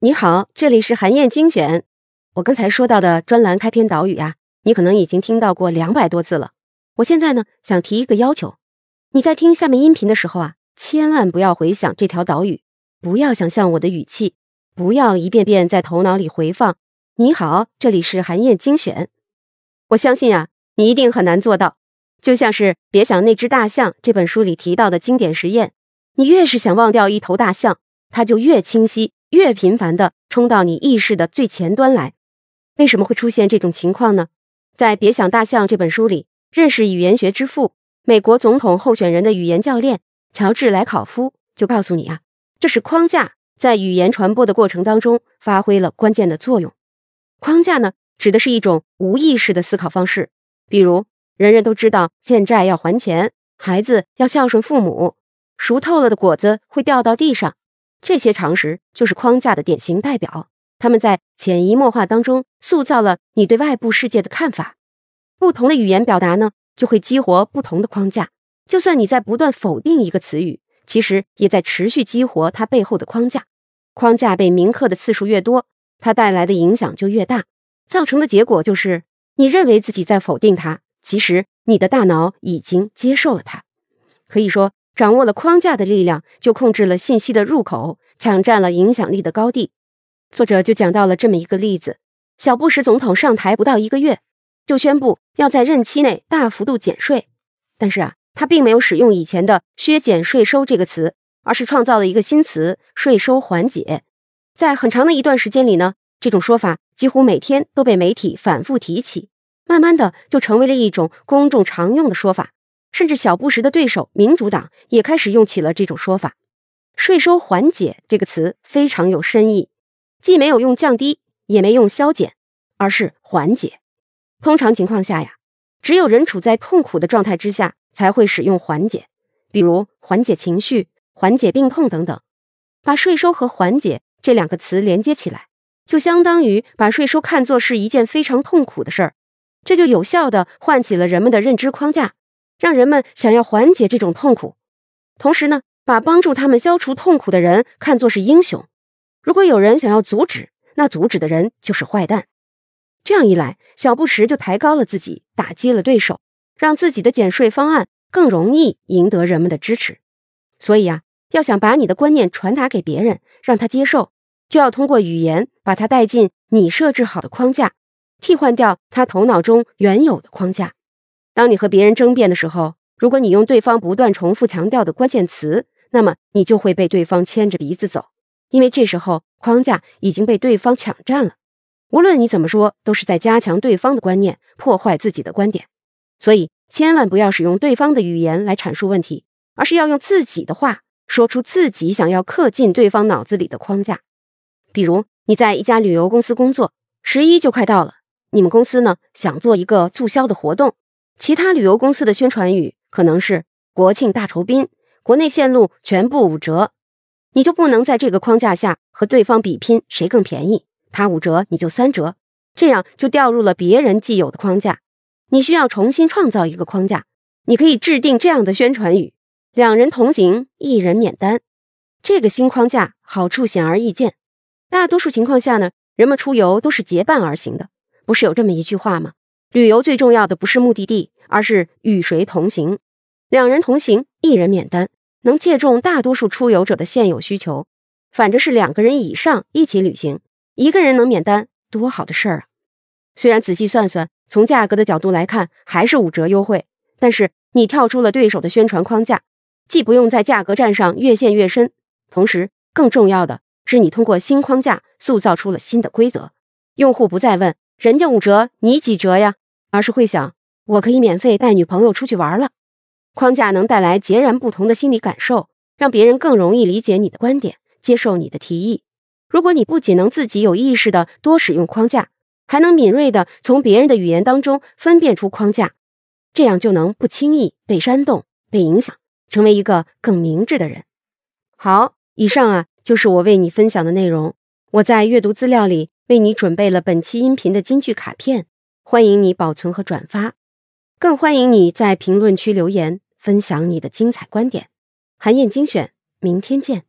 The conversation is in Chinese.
你好，这里是韩燕精选。我刚才说到的专栏开篇导语呀，你可能已经听到过两百多次了。我现在呢，想提一个要求：你在听下面音频的时候啊，千万不要回想这条导语，不要想象我的语气，不要一遍遍在头脑里回放。你好，这里是韩燕精选。我相信啊，你一定很难做到。就像是《别想那只大象》这本书里提到的经典实验，你越是想忘掉一头大象，它就越清晰。越频繁地冲到你意识的最前端来，为什么会出现这种情况呢？在《别想大象》这本书里，认识语言学之父、美国总统候选人的语言教练乔治莱考夫就告诉你啊，这是框架在语言传播的过程当中发挥了关键的作用。框架呢，指的是一种无意识的思考方式，比如人人都知道欠债要还钱，孩子要孝顺父母，熟透了的果子会掉到地上。这些常识就是框架的典型代表，他们在潜移默化当中塑造了你对外部世界的看法。不同的语言表达呢，就会激活不同的框架。就算你在不断否定一个词语，其实也在持续激活它背后的框架。框架被铭刻的次数越多，它带来的影响就越大。造成的结果就是，你认为自己在否定它，其实你的大脑已经接受了它。可以说。掌握了框架的力量，就控制了信息的入口，抢占了影响力的高地。作者就讲到了这么一个例子：小布什总统上台不到一个月，就宣布要在任期内大幅度减税。但是啊，他并没有使用以前的“削减税收”这个词，而是创造了一个新词“税收缓解”。在很长的一段时间里呢，这种说法几乎每天都被媒体反复提起，慢慢的就成为了一种公众常用的说法。甚至小布什的对手民主党也开始用起了这种说法，“税收缓解”这个词非常有深意，既没有用降低，也没用消减，而是缓解。通常情况下呀，只有人处在痛苦的状态之下才会使用缓解，比如缓解情绪、缓解病痛等等。把税收和缓解这两个词连接起来，就相当于把税收看作是一件非常痛苦的事儿，这就有效的唤起了人们的认知框架。让人们想要缓解这种痛苦，同时呢，把帮助他们消除痛苦的人看作是英雄。如果有人想要阻止，那阻止的人就是坏蛋。这样一来，小布什就抬高了自己，打击了对手，让自己的减税方案更容易赢得人们的支持。所以啊，要想把你的观念传达给别人，让他接受，就要通过语言把他带进你设置好的框架，替换掉他头脑中原有的框架。当你和别人争辩的时候，如果你用对方不断重复强调的关键词，那么你就会被对方牵着鼻子走，因为这时候框架已经被对方抢占了。无论你怎么说，都是在加强对方的观念，破坏自己的观点。所以，千万不要使用对方的语言来阐述问题，而是要用自己的话说出自己想要刻进对方脑子里的框架。比如，你在一家旅游公司工作，十一就快到了，你们公司呢想做一个促销的活动。其他旅游公司的宣传语可能是“国庆大酬宾”，国内线路全部五折，你就不能在这个框架下和对方比拼谁更便宜，他五折你就三折，这样就掉入了别人既有的框架。你需要重新创造一个框架，你可以制定这样的宣传语：“两人同行，一人免单。”这个新框架好处显而易见。大多数情况下呢，人们出游都是结伴而行的，不是有这么一句话吗？旅游最重要的不是目的地，而是与谁同行。两人同行，一人免单，能切中大多数出游者的现有需求。反正是两个人以上一起旅行，一个人能免单，多好的事儿啊！虽然仔细算算，从价格的角度来看还是五折优惠，但是你跳出了对手的宣传框架，既不用在价格战上越陷越深，同时更重要的是，你通过新框架塑造出了新的规则，用户不再问人家五折，你几折呀？而是会想，我可以免费带女朋友出去玩了。框架能带来截然不同的心理感受，让别人更容易理解你的观点，接受你的提议。如果你不仅能自己有意识的多使用框架，还能敏锐的从别人的语言当中分辨出框架，这样就能不轻易被煽动、被影响，成为一个更明智的人。好，以上啊就是我为你分享的内容。我在阅读资料里为你准备了本期音频的金句卡片。欢迎你保存和转发，更欢迎你在评论区留言分享你的精彩观点。韩燕精选，明天见。